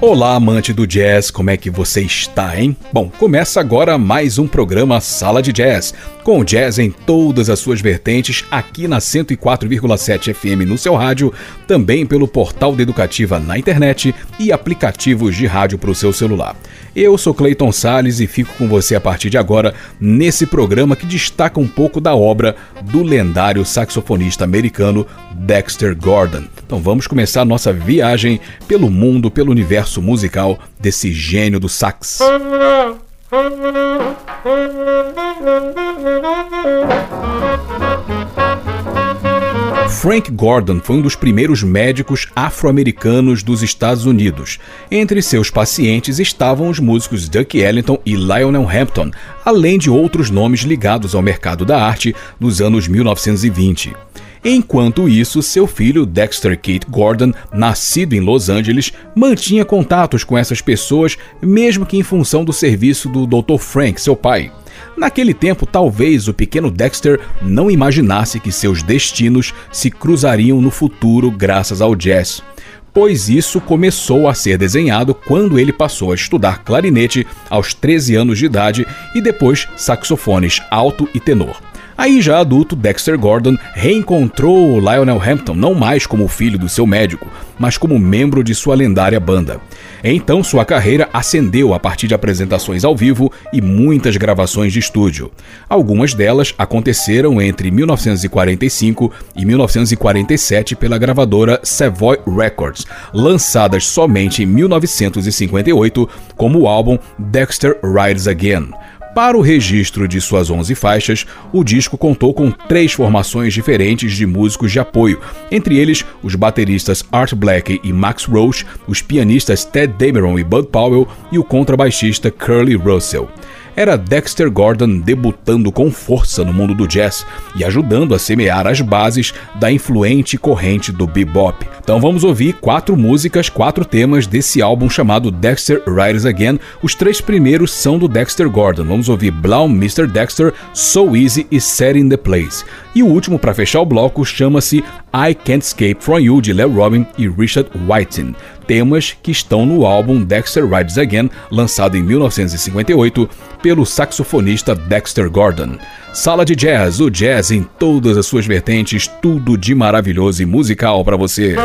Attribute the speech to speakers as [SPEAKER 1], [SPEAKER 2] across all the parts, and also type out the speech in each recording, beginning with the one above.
[SPEAKER 1] Olá, amante do jazz, como é que você está, hein? Bom, começa agora mais um programa Sala de Jazz, com jazz em todas as suas vertentes, aqui na 104,7 FM no seu rádio, também pelo portal da Educativa na internet e aplicativos de rádio para o seu celular. Eu sou Clayton Sales e fico com você a partir de agora nesse programa que destaca um pouco da obra do lendário saxofonista americano Dexter Gordon. Então vamos começar nossa viagem pelo mundo, pelo universo musical desse gênio do sax. Frank Gordon foi um dos primeiros médicos afro-americanos dos Estados Unidos. Entre seus pacientes estavam os músicos Duck Ellington e Lionel Hampton, além de outros nomes ligados ao mercado da arte nos anos 1920. Enquanto isso, seu filho Dexter Kate Gordon, nascido em Los Angeles, mantinha contatos com essas pessoas, mesmo que em função do serviço do Dr. Frank, seu pai. Naquele tempo, talvez o pequeno Dexter não imaginasse que seus destinos se cruzariam no futuro graças ao jazz pois isso começou a ser desenhado quando ele passou a estudar clarinete aos 13 anos de idade e depois saxofones alto e tenor. Aí, já adulto, Dexter Gordon reencontrou Lionel Hampton não mais como filho do seu médico, mas como membro de sua lendária banda. Então, sua carreira ascendeu a partir de apresentações ao vivo e muitas gravações de estúdio. Algumas delas aconteceram entre 1945 e 1947 pela gravadora Savoy Records, lançadas somente em 1958 como o álbum Dexter Rides Again. Para o registro de suas 11 faixas, o disco contou com três formações diferentes de músicos de apoio, entre eles os bateristas Art Blakey e Max Roach, os pianistas Ted Dameron e Bud Powell e o contrabaixista Curly Russell era Dexter Gordon debutando com força no mundo do jazz e ajudando a semear as bases da influente corrente do bebop. Então vamos ouvir quatro músicas, quatro temas desse álbum chamado Dexter Rides Again. Os três primeiros são do Dexter Gordon. Vamos ouvir Blown Mr. Dexter, So Easy e Set in the Place. E o último para fechar o bloco chama-se I Can't Escape From You de Leo Robin e Richard Whiting temas que estão no álbum Dexter Rides Again, lançado em 1958 pelo saxofonista Dexter Gordon. Sala de Jazz, o jazz em todas as suas vertentes, tudo de maravilhoso e musical para você.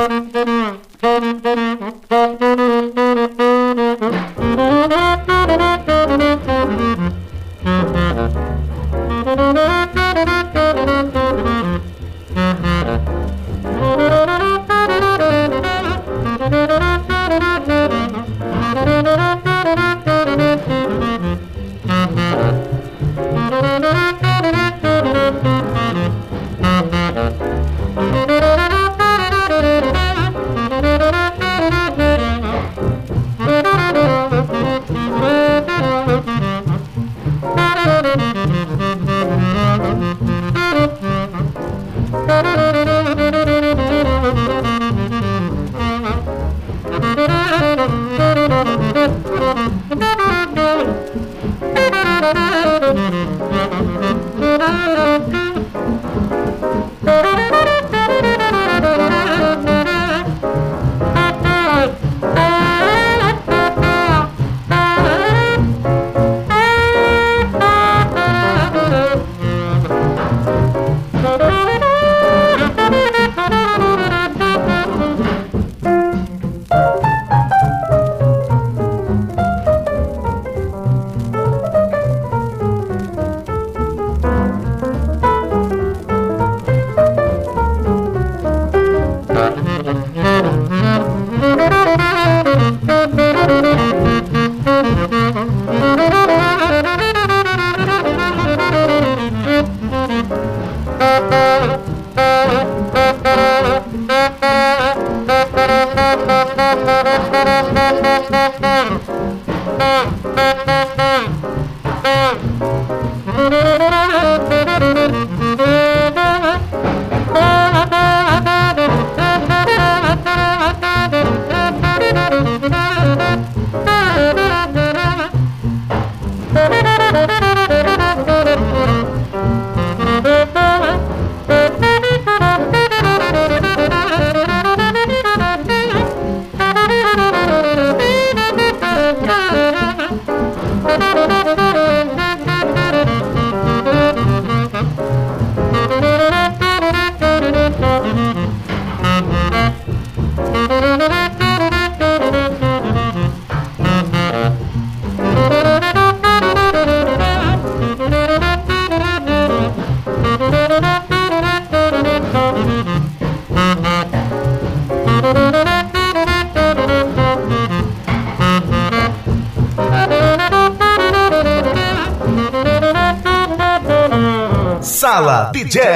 [SPEAKER 2] Sala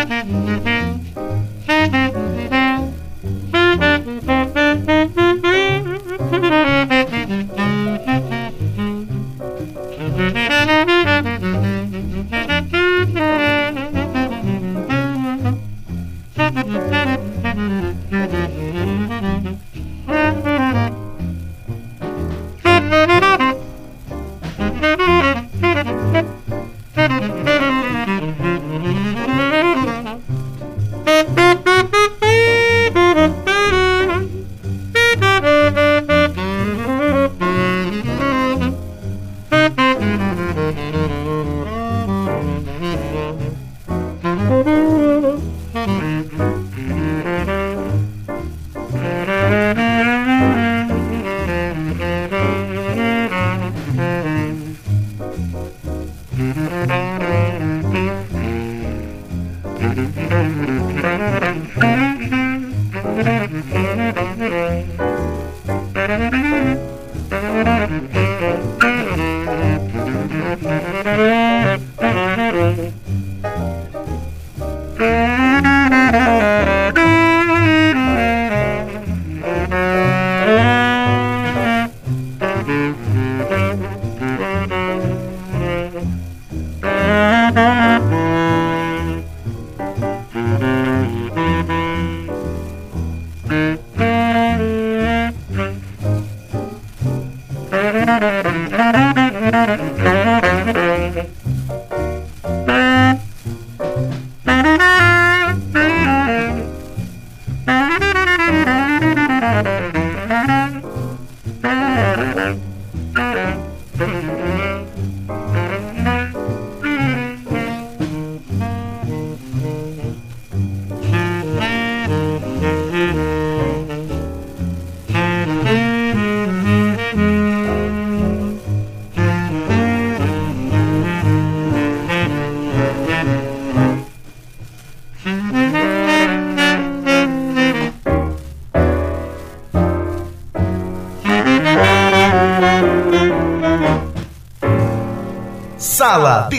[SPEAKER 2] Sala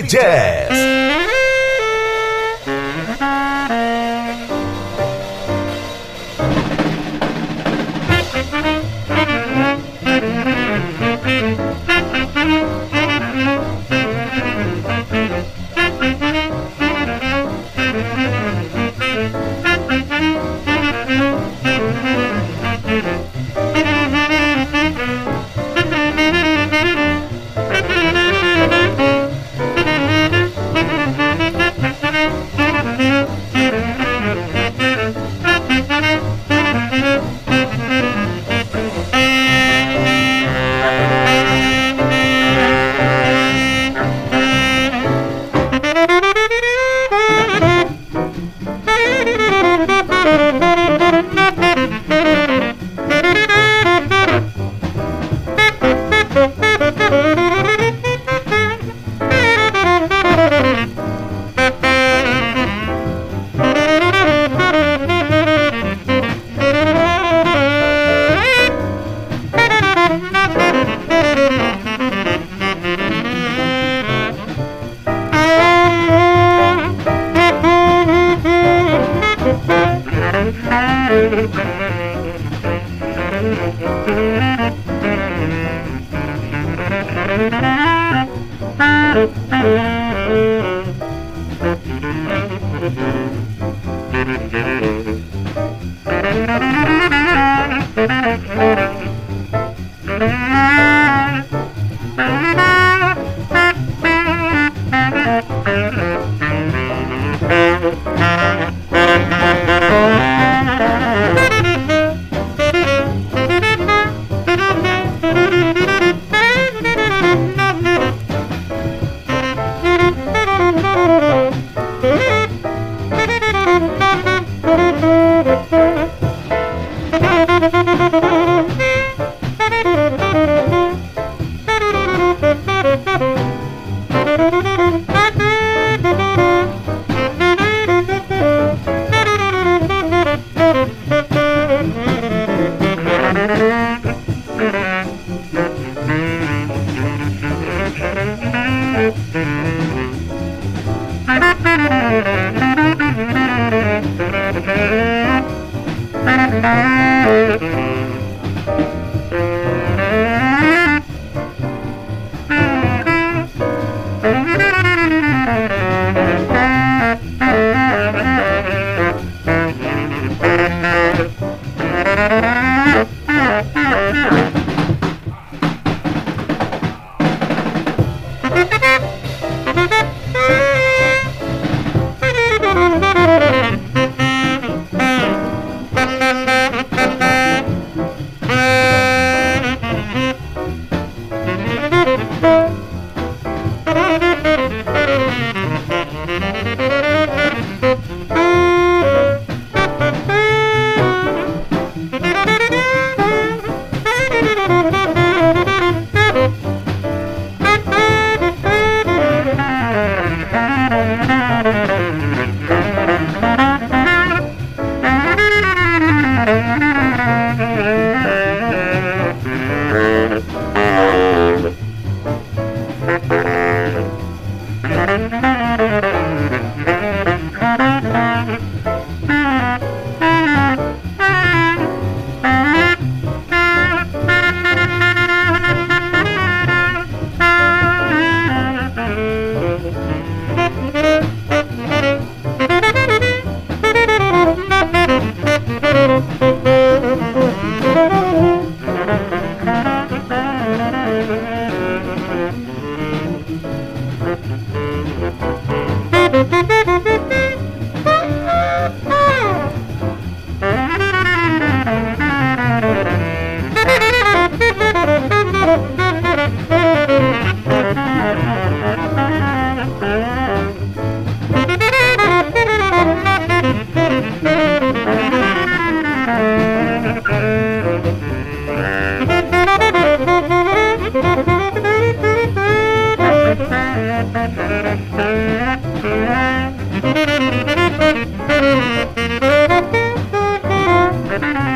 [SPEAKER 2] de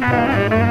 [SPEAKER 2] Sala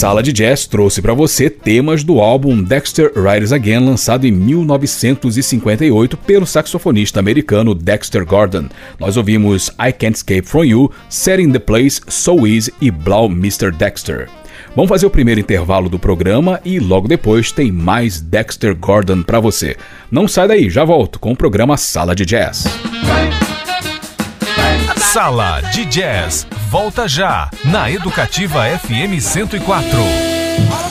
[SPEAKER 1] Sala de Jazz trouxe para você temas do álbum Dexter Rides Again, lançado em 1958 pelo saxofonista americano Dexter Gordon. Nós ouvimos I Can't Escape From You, Setting the Place, So Easy e Blau Mr. Dexter. Vamos fazer o primeiro intervalo do programa e logo depois tem mais Dexter Gordon para você. Não sai daí, já volto com o programa Sala de Jazz.
[SPEAKER 3] Sala de Jazz. Volta já na Educativa FM 104.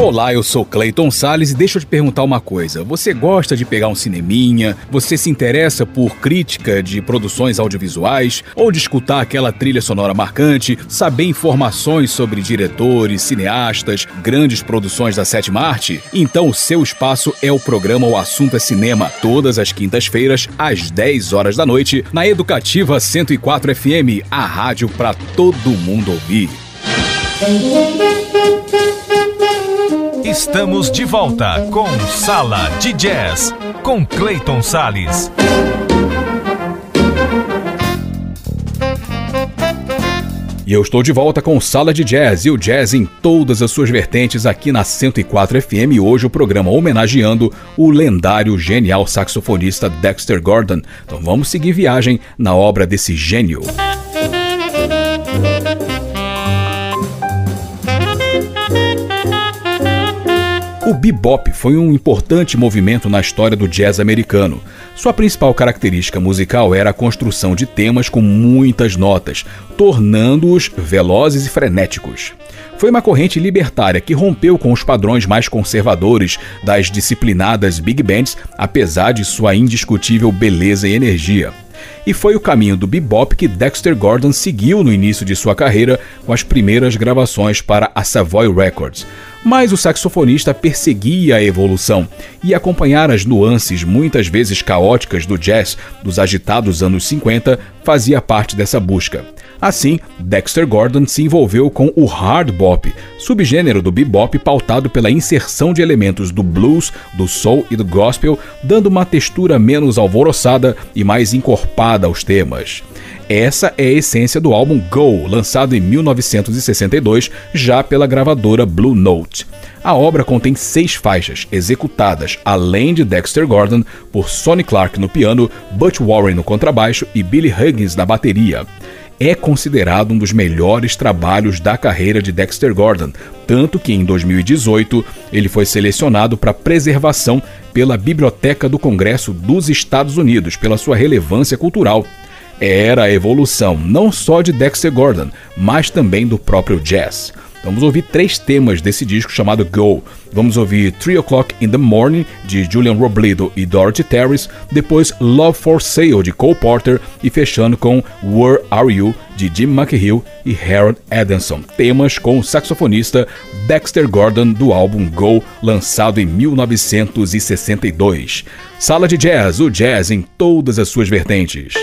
[SPEAKER 1] Olá, eu sou Clayton Sales e deixa eu te perguntar uma coisa. Você gosta de pegar um cineminha? Você se interessa por crítica de produções audiovisuais? Ou de escutar aquela trilha sonora marcante? Saber informações sobre diretores, cineastas, grandes produções da sétima arte? Então o seu espaço é o programa O Assunto é Cinema, todas as quintas-feiras, às 10 horas da noite, na Educativa 104 FM, a rádio para todo mundo ouvir.
[SPEAKER 3] Estamos de volta com Sala de Jazz com Clayton Sales.
[SPEAKER 1] E eu estou de volta com Sala de Jazz e o jazz em todas as suas vertentes aqui na 104 FM. E hoje o programa homenageando o lendário genial saxofonista Dexter Gordon. Então vamos seguir viagem na obra desse gênio. O bebop foi um importante movimento na história do jazz americano. Sua principal característica musical era a construção de temas com muitas notas, tornando-os velozes e frenéticos. Foi uma corrente libertária que rompeu com os padrões mais conservadores das disciplinadas big bands, apesar de sua indiscutível beleza e energia. E foi o caminho do bebop que Dexter Gordon seguiu no início de sua carreira com as primeiras gravações para a Savoy Records. Mas o saxofonista perseguia a evolução e acompanhar as nuances muitas vezes caóticas do jazz dos agitados anos 50 fazia parte dessa busca. Assim, Dexter Gordon se envolveu com o hard bop, subgênero do bebop pautado pela inserção de elementos do blues, do soul e do gospel, dando uma textura menos alvoroçada e mais encorpada aos temas. Essa é a essência do álbum Go, lançado em 1962, já pela gravadora Blue Note. A obra contém seis faixas, executadas, além de Dexter Gordon, por Sonny Clark no piano, Butch Warren no contrabaixo e Billy Huggins na bateria é considerado um dos melhores trabalhos da carreira de Dexter Gordon, tanto que em 2018 ele foi selecionado para preservação pela Biblioteca do Congresso dos Estados Unidos pela sua relevância cultural. Era a evolução não só de Dexter Gordon, mas também do próprio jazz. Vamos ouvir três temas desse disco chamado Go. Vamos ouvir 3 O'Clock in the Morning, de Julian Robledo e Dorothy Terrace, depois Love for Sale, de Cole Porter, e fechando com Where Are You, de Jim McHill e Harold Adamson. Temas com o saxofonista Dexter Gordon, do álbum Go, lançado em 1962. Sala de Jazz, o jazz em todas as suas vertentes.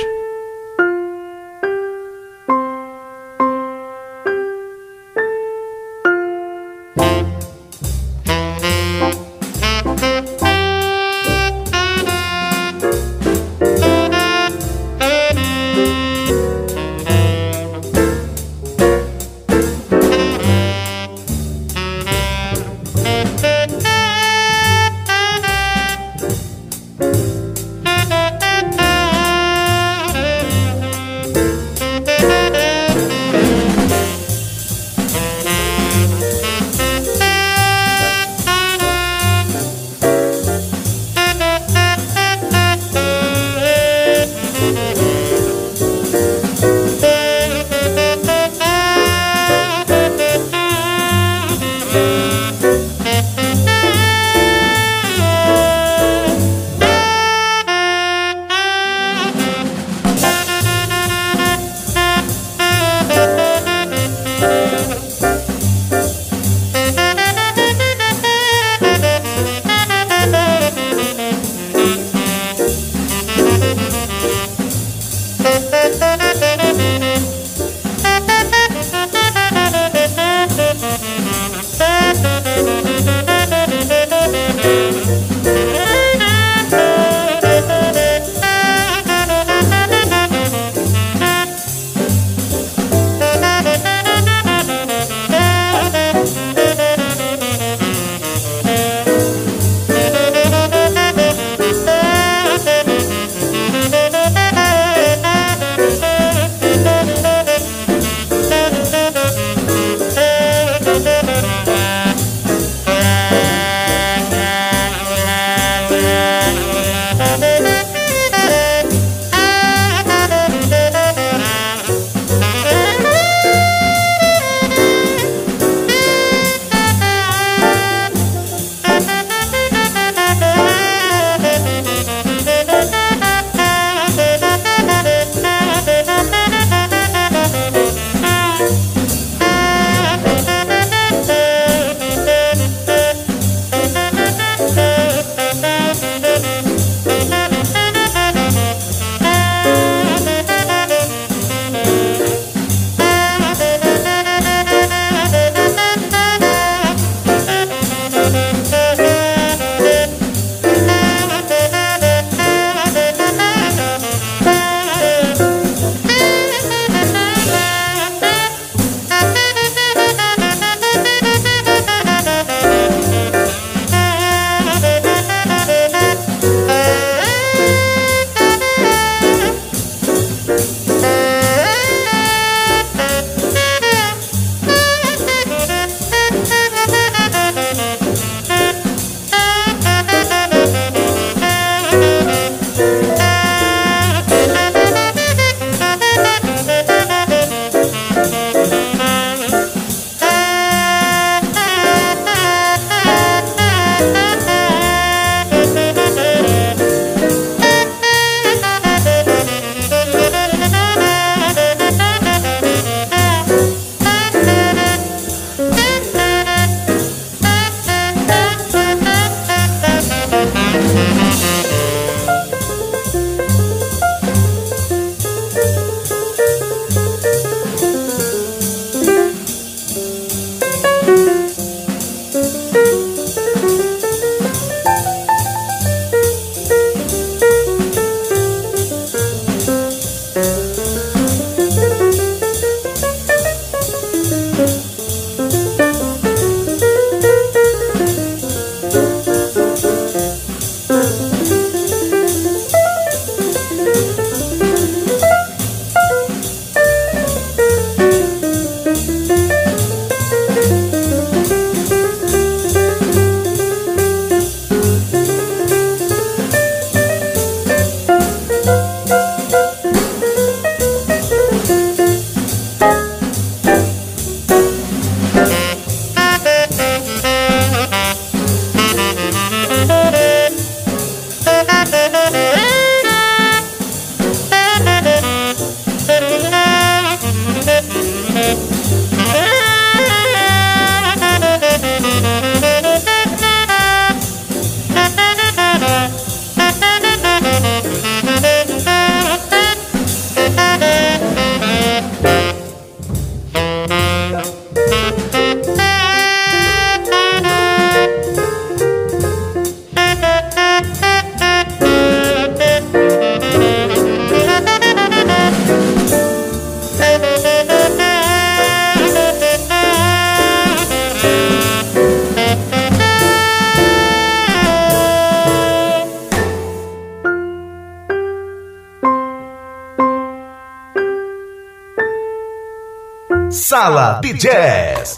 [SPEAKER 2] Sala de Jazz.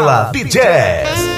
[SPEAKER 2] Sala de Jazz.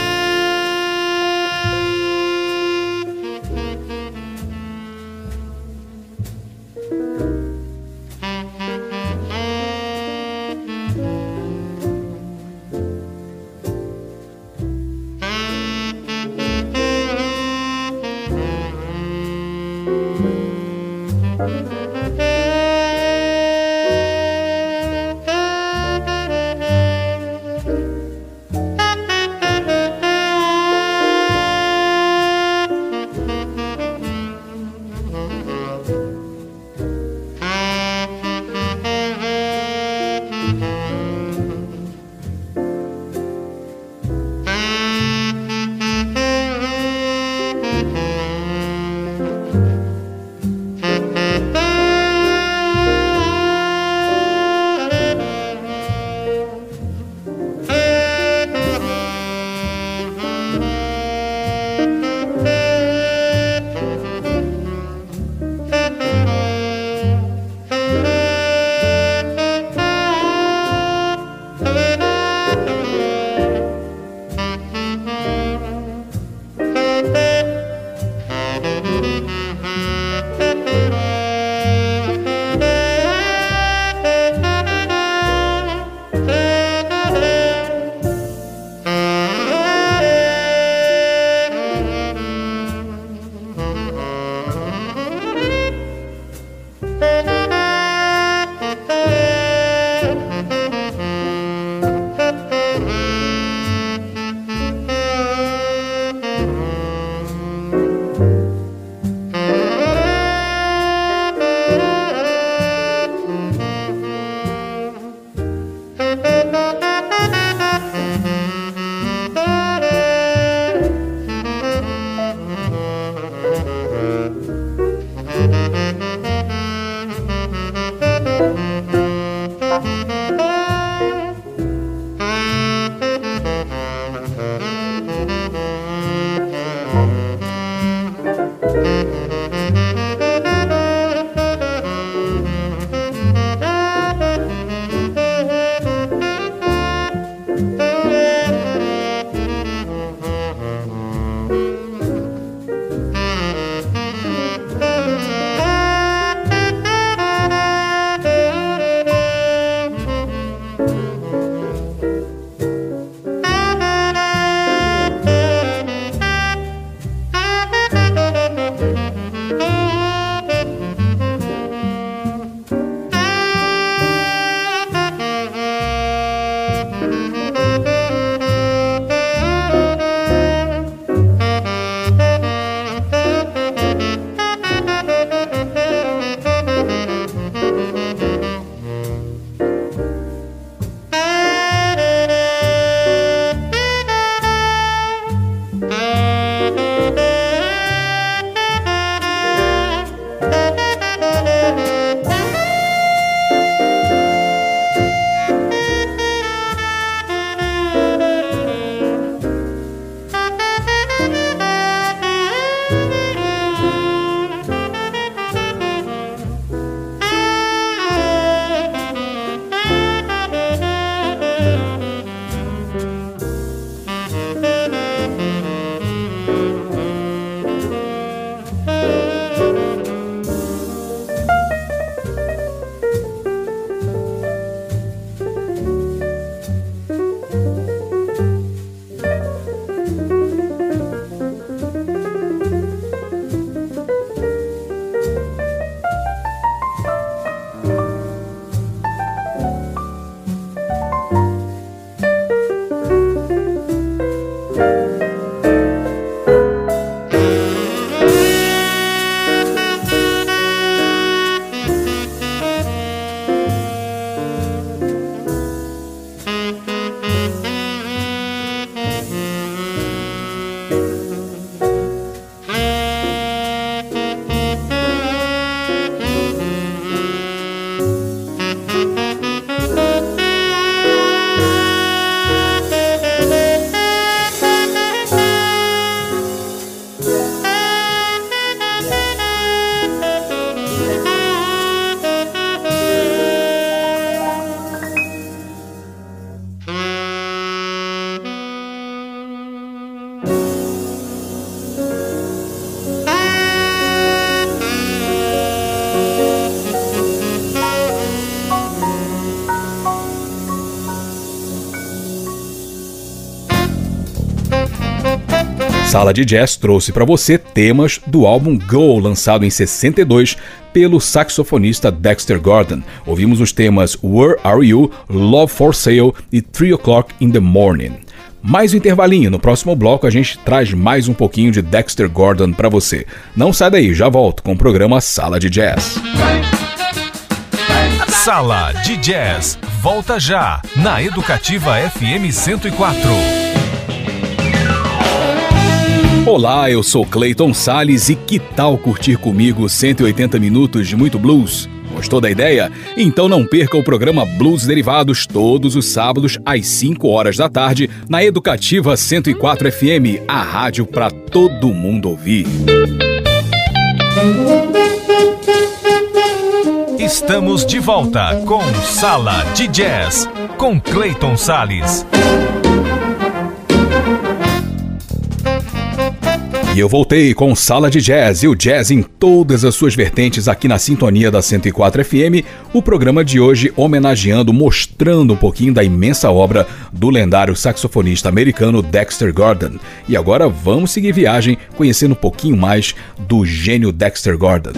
[SPEAKER 1] Sala de Jazz trouxe para você temas do álbum Go, lançado em 62 pelo saxofonista Dexter Gordon. Ouvimos os temas Where Are You, Love for Sale e 3 O'Clock in the Morning. Mais um intervalinho, no próximo bloco a gente traz mais um pouquinho de Dexter Gordon para você. Não sai daí, já volto com o programa Sala de Jazz.
[SPEAKER 3] Sala de Jazz, volta já, na Educativa FM 104.
[SPEAKER 1] Olá, eu sou Clayton Sales e que tal curtir comigo 180 minutos de muito blues? Gostou da ideia? Então não perca o programa Blues Derivados todos os sábados às 5 horas da tarde na Educativa 104 FM, a rádio para todo mundo ouvir.
[SPEAKER 3] Estamos de volta com Sala de Jazz com Clayton Sales.
[SPEAKER 1] E eu voltei com Sala de Jazz e o jazz em todas as suas vertentes aqui na sintonia da 104 FM, o programa de hoje homenageando, mostrando um pouquinho da imensa obra do lendário saxofonista americano Dexter Gordon. E agora vamos seguir viagem conhecendo um pouquinho mais do gênio Dexter Gordon.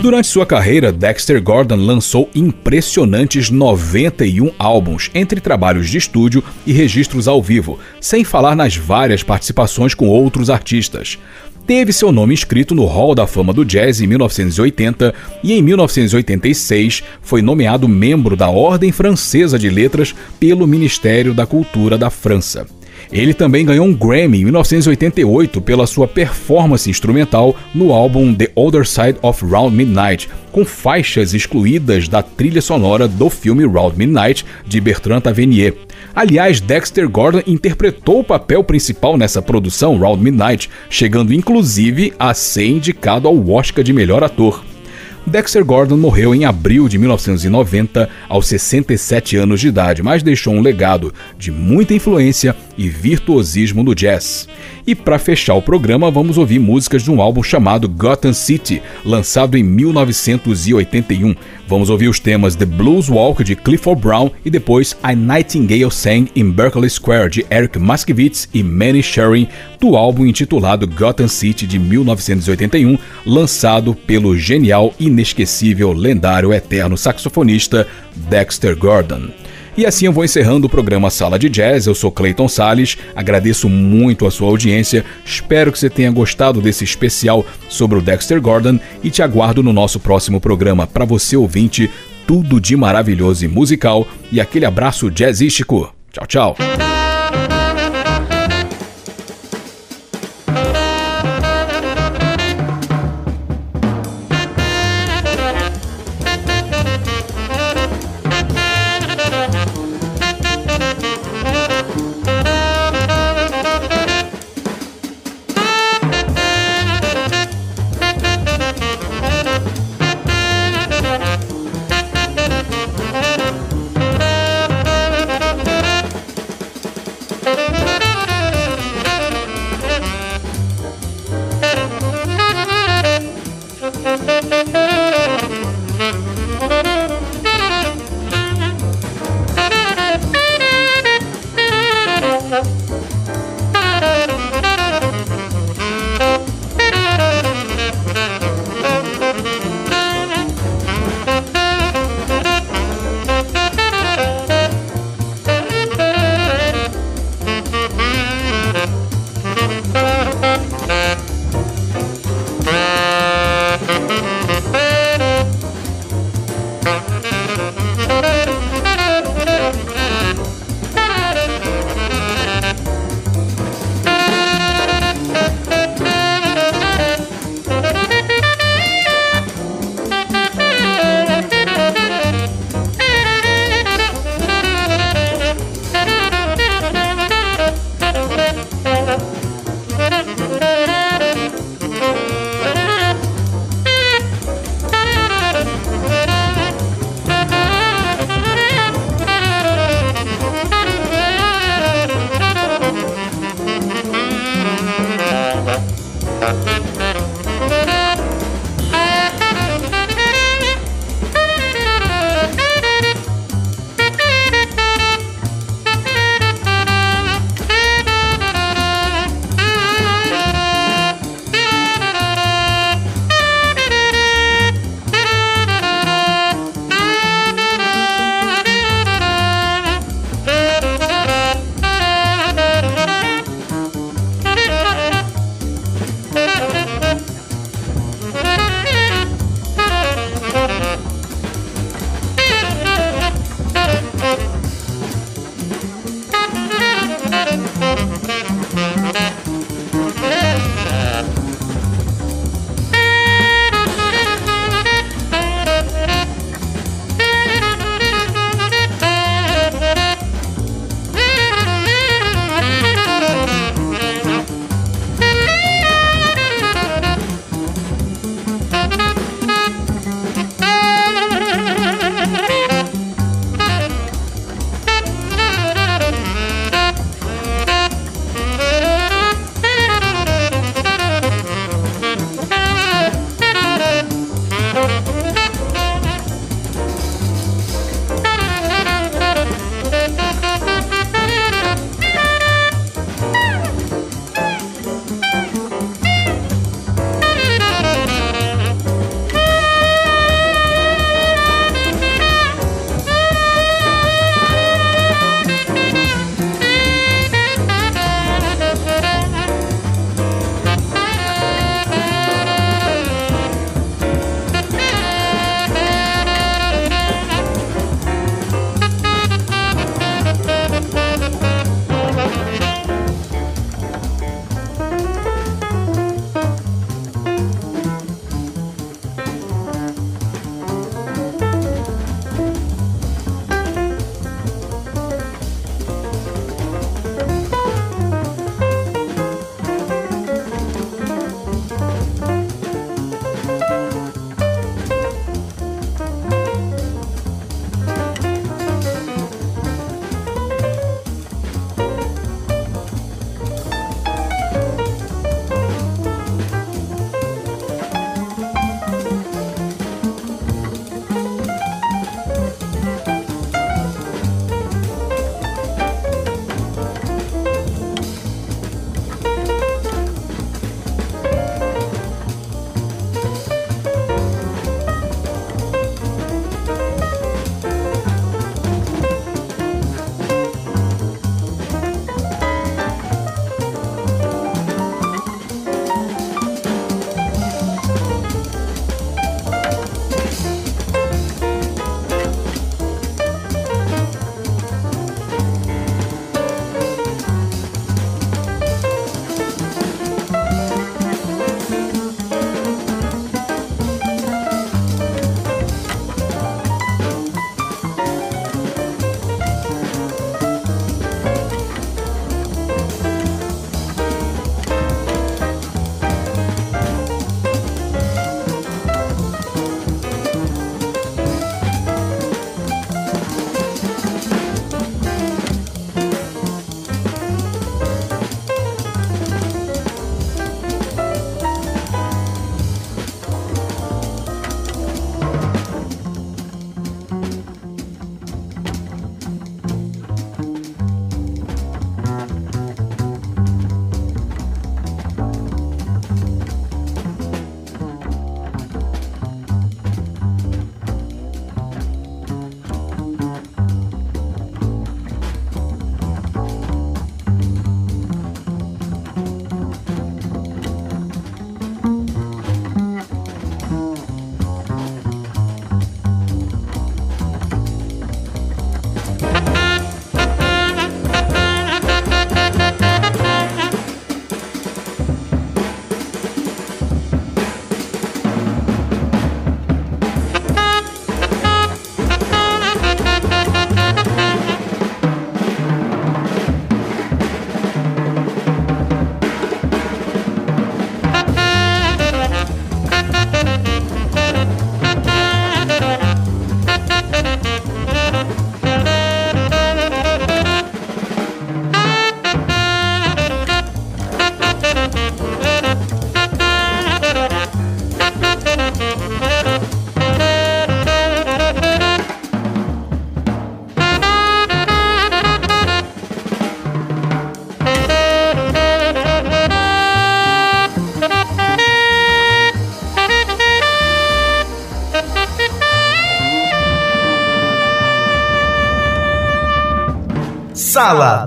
[SPEAKER 1] Durante sua carreira, Dexter Gordon lançou impressionantes 91 álbuns, entre trabalhos de estúdio e registros ao vivo, sem falar nas várias participações com outros artistas. Teve seu nome inscrito no Hall da Fama do Jazz em 1980 e em 1986 foi nomeado membro da Ordem Francesa de Letras pelo Ministério da Cultura da França. Ele também ganhou um Grammy em 1988 pela sua performance instrumental no álbum The Other Side of Round Midnight, com faixas excluídas da trilha sonora do filme Round Midnight de Bertrand Tavernier. Aliás, Dexter Gordon interpretou o papel principal nessa produção, Round Midnight, chegando inclusive a ser indicado ao Oscar de melhor ator. Dexter Gordon morreu em abril de 1990, aos 67 anos de idade, mas deixou um legado de muita influência e virtuosismo no jazz. E para fechar o programa, vamos ouvir músicas de um álbum chamado Gotham City, lançado em 1981. Vamos ouvir os temas The Blues Walk de Clifford Brown e depois A Nightingale Sang in Berkeley Square de Eric Maskowitz e Manny Sharing, do álbum intitulado Gotham City de 1981, lançado pelo genial, inesquecível, lendário, eterno saxofonista Dexter Gordon. E assim eu vou encerrando o programa Sala de Jazz. Eu sou Clayton Sales, agradeço muito a sua audiência. Espero que você tenha gostado desse especial sobre o Dexter Gordon e te aguardo no nosso próximo programa. Para você ouvinte, tudo de maravilhoso e musical e aquele abraço jazzístico. Tchau, tchau.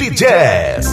[SPEAKER 2] Jazz.